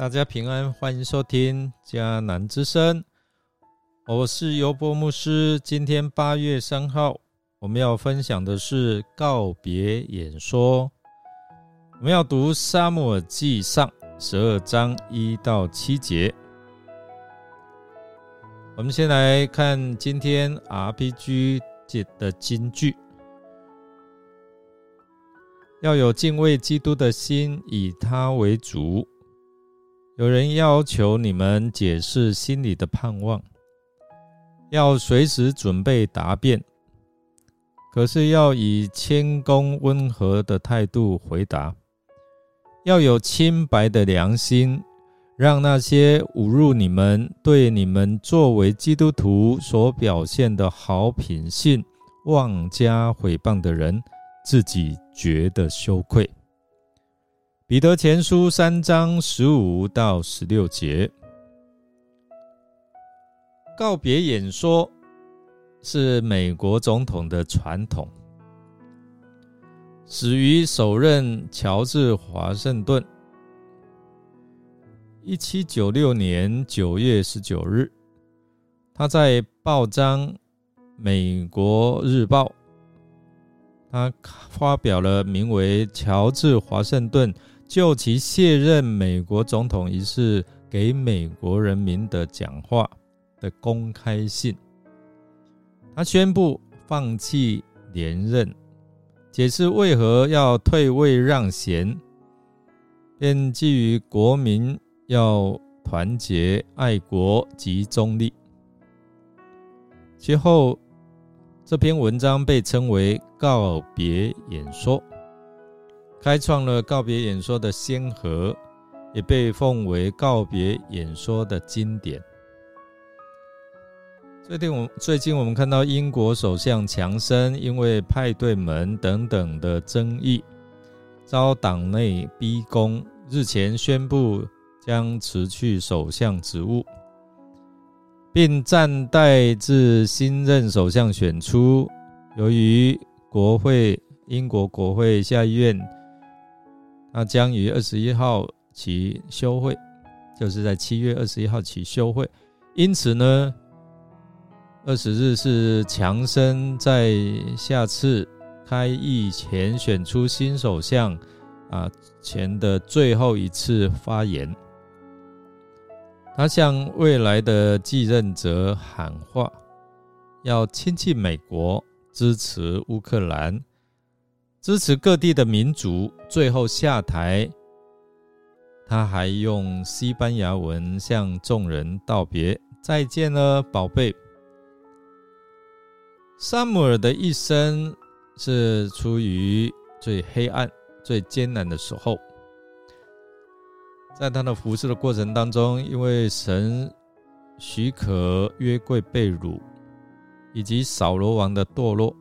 大家平安，欢迎收听迦南之声，我是尤伯牧师。今天八月三号，我们要分享的是告别演说。我们要读《沙漠记上》十二章一到七节。我们先来看今天 RPG 节的金句：要有敬畏基督的心，以他为主。有人要求你们解释心里的盼望，要随时准备答辩，可是要以谦恭温和的态度回答，要有清白的良心，让那些侮辱你们、对你们作为基督徒所表现的好品性妄加毁谤的人，自己觉得羞愧。彼得前书三章十五到十六节，告别演说是美国总统的传统，始于首任乔治华盛顿，一七九六年九月十九日，他在报章《美国日报》，他发表了名为《乔治华盛顿》。就其卸任美国总统一事给美国人民的讲话的公开信，他宣布放弃连任，解释为何要退位让贤，便基于国民要团结、爱国及中立。其后，这篇文章被称为告别演说。开创了告别演说的先河，也被奉为告别演说的经典。最近我最近我们看到英国首相强生因为派对门等等的争议，遭党内逼宫，日前宣布将辞去首相职务，并暂待至新任首相选出。由于国会英国国会下议院。那将于二十一号起休会，就是在七月二十一号起休会。因此呢，二十日是强生在下次开议前选出新首相啊前的最后一次发言。他向未来的继任者喊话，要亲近美国，支持乌克兰。支持各地的民族，最后下台。他还用西班牙文向众人道别：“再见了，宝贝。”萨姆尔的一生是处于最黑暗、最艰难的时候，在他的服侍的过程当中，因为神许可约柜被掳，以及扫罗王的堕落。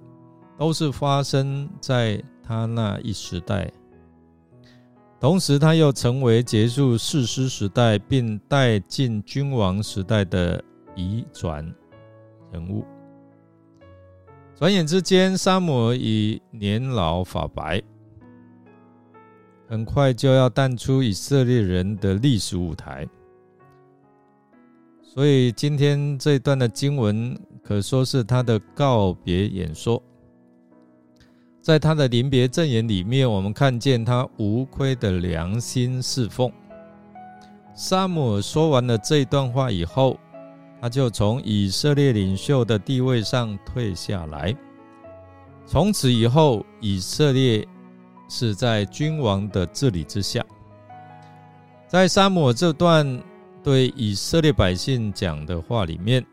都是发生在他那一时代，同时他又成为结束世师时代并带进君王时代的移转人物。转眼之间，沙摩尔已年老发白，很快就要淡出以色列人的历史舞台。所以，今天这段的经文可说是他的告别演说。在他的临别赠言里面，我们看见他无愧的良心侍奉。沙姆说完了这段话以后，他就从以色列领袖的地位上退下来。从此以后，以色列是在君王的治理之下。在沙姆这段对以色列百姓讲的话里面，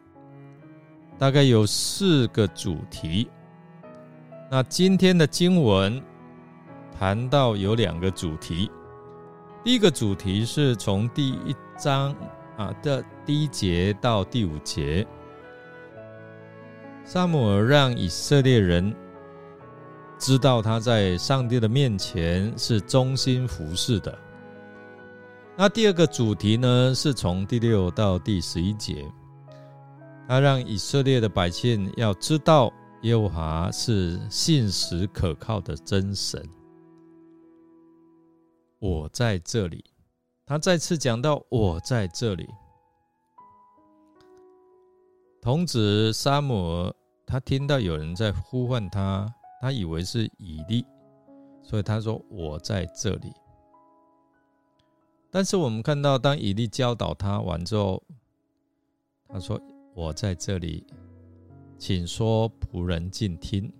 大概有四个主题。那今天的经文谈到有两个主题，第一个主题是从第一章啊的第一节到第五节，萨姆尔让以色列人知道他在上帝的面前是忠心服侍的。那第二个主题呢，是从第六到第十一节，他让以色列的百姓要知道。耶和华是信实可靠的真神，我在这里，他再次讲到：“我在这里。”童子沙姆尔，他听到有人在呼唤他，他以为是以利，所以他说：“我在这里。”但是我们看到，当以利教导他完之后，他说：“我在这里，请说，仆人静听。”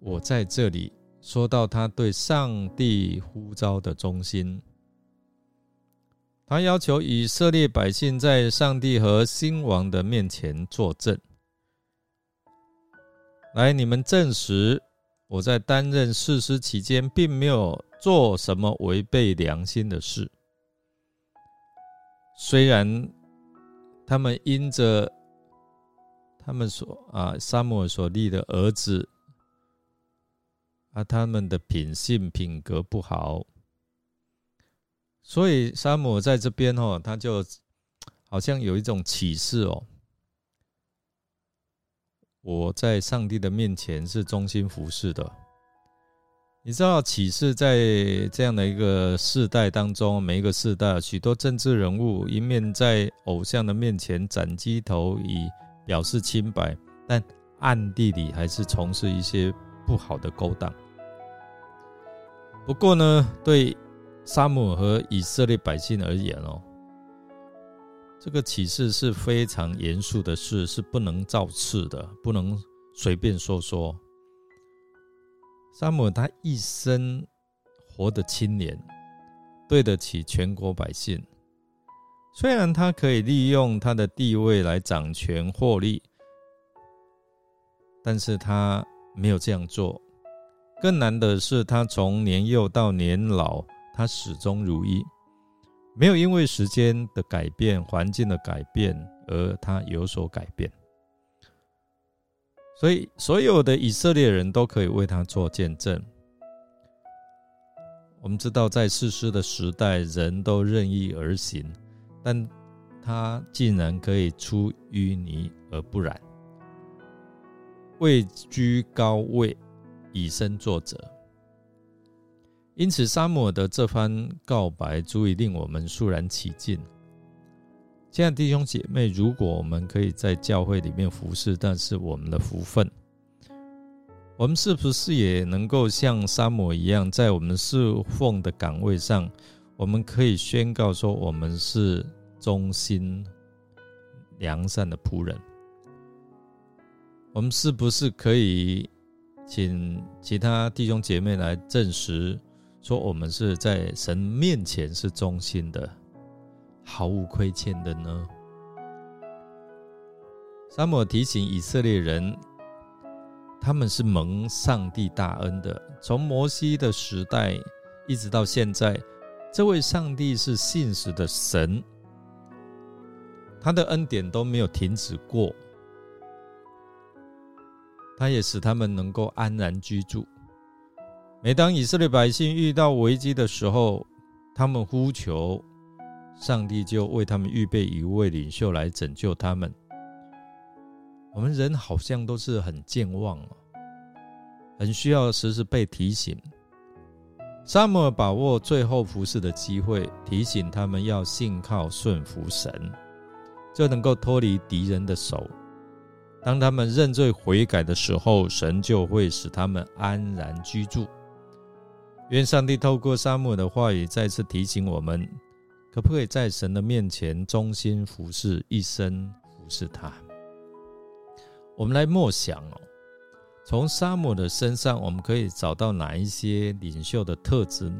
我在这里说到他对上帝呼召的忠心，他要求以色列百姓在上帝和新王的面前作证，来，你们证实我在担任事师期间，并没有做什么违背良心的事。虽然他们因着他们所啊，沙姆尔所立的儿子。啊，他们的品性品格不好，所以沙姆在这边哦，他就好像有一种启示哦。我在上帝的面前是忠心服侍的。你知道，启示在这样的一个世代当中，每一个世代许多政治人物一面在偶像的面前斩鸡头以表示清白，但暗地里还是从事一些不好的勾当。不过呢，对沙姆和以色列百姓而言哦，这个启示是非常严肃的事，是不能造次的，不能随便说说。沙姆他一生活得清廉，对得起全国百姓。虽然他可以利用他的地位来掌权获利，但是他没有这样做。更难的是，他从年幼到年老，他始终如一，没有因为时间的改变、环境的改变而他有所改变。所以，所有的以色列人都可以为他做见证。我们知道，在世事的时代，人都任意而行，但他竟然可以出淤泥而不染，位居高位。以身作则，因此沙姆的这番告白足以令我们肃然起敬。亲爱的弟兄姐妹，如果我们可以在教会里面服侍，但是我们的福分，我们是不是也能够像沙姆一样，在我们侍奉的岗位上，我们可以宣告说，我们是忠心良善的仆人？我们是不是可以？请其他弟兄姐妹来证实，说我们是在神面前是忠心的，毫无亏欠的呢。沙漠提醒以色列人，他们是蒙上帝大恩的，从摩西的时代一直到现在，这位上帝是信实的神，他的恩典都没有停止过。他也使他们能够安然居住。每当以色列百姓遇到危机的时候，他们呼求上帝，就为他们预备一位领袖来拯救他们。我们人好像都是很健忘哦，很需要时时被提醒。沙摩尔把握最后服侍的机会，提醒他们要信靠顺服神，就能够脱离敌人的手。当他们认罪悔改的时候，神就会使他们安然居住。愿上帝透过沙漠的话语再次提醒我们：可不可以在神的面前忠心服侍，一生服侍他？我们来默想哦，从沙姆的身上，我们可以找到哪一些领袖的特质，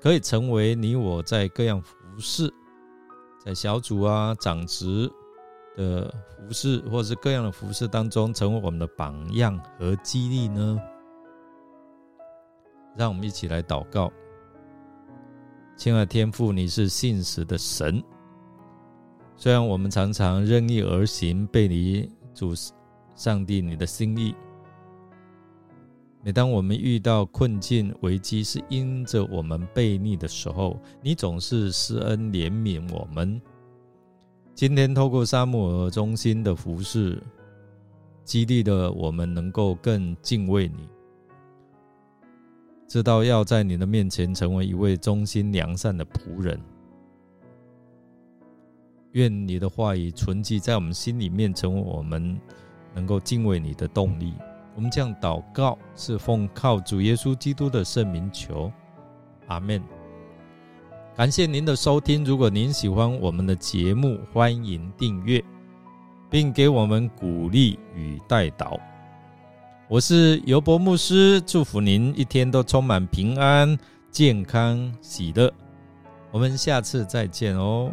可以成为你我在各样服侍，在小组啊、长职。的服饰，或是各样的服饰当中，成为我们的榜样和激励呢？让我们一起来祷告。亲爱的天父，你是信实的神。虽然我们常常任意而行，背离主上帝你的心意。每当我们遇到困境危机，是因着我们背逆的时候，你总是施恩怜悯我们。今天透过沙漠尔中心的服饰，激励了我们能够更敬畏你。知道要在你的面前成为一位忠心良善的仆人。愿你的话语存记在我们心里面，成为我们能够敬畏你的动力。我们这样祷告，是奉靠主耶稣基督的圣名求，阿门。感谢您的收听。如果您喜欢我们的节目，欢迎订阅，并给我们鼓励与带导。我是尤伯牧师，祝福您一天都充满平安、健康、喜乐。我们下次再见哦。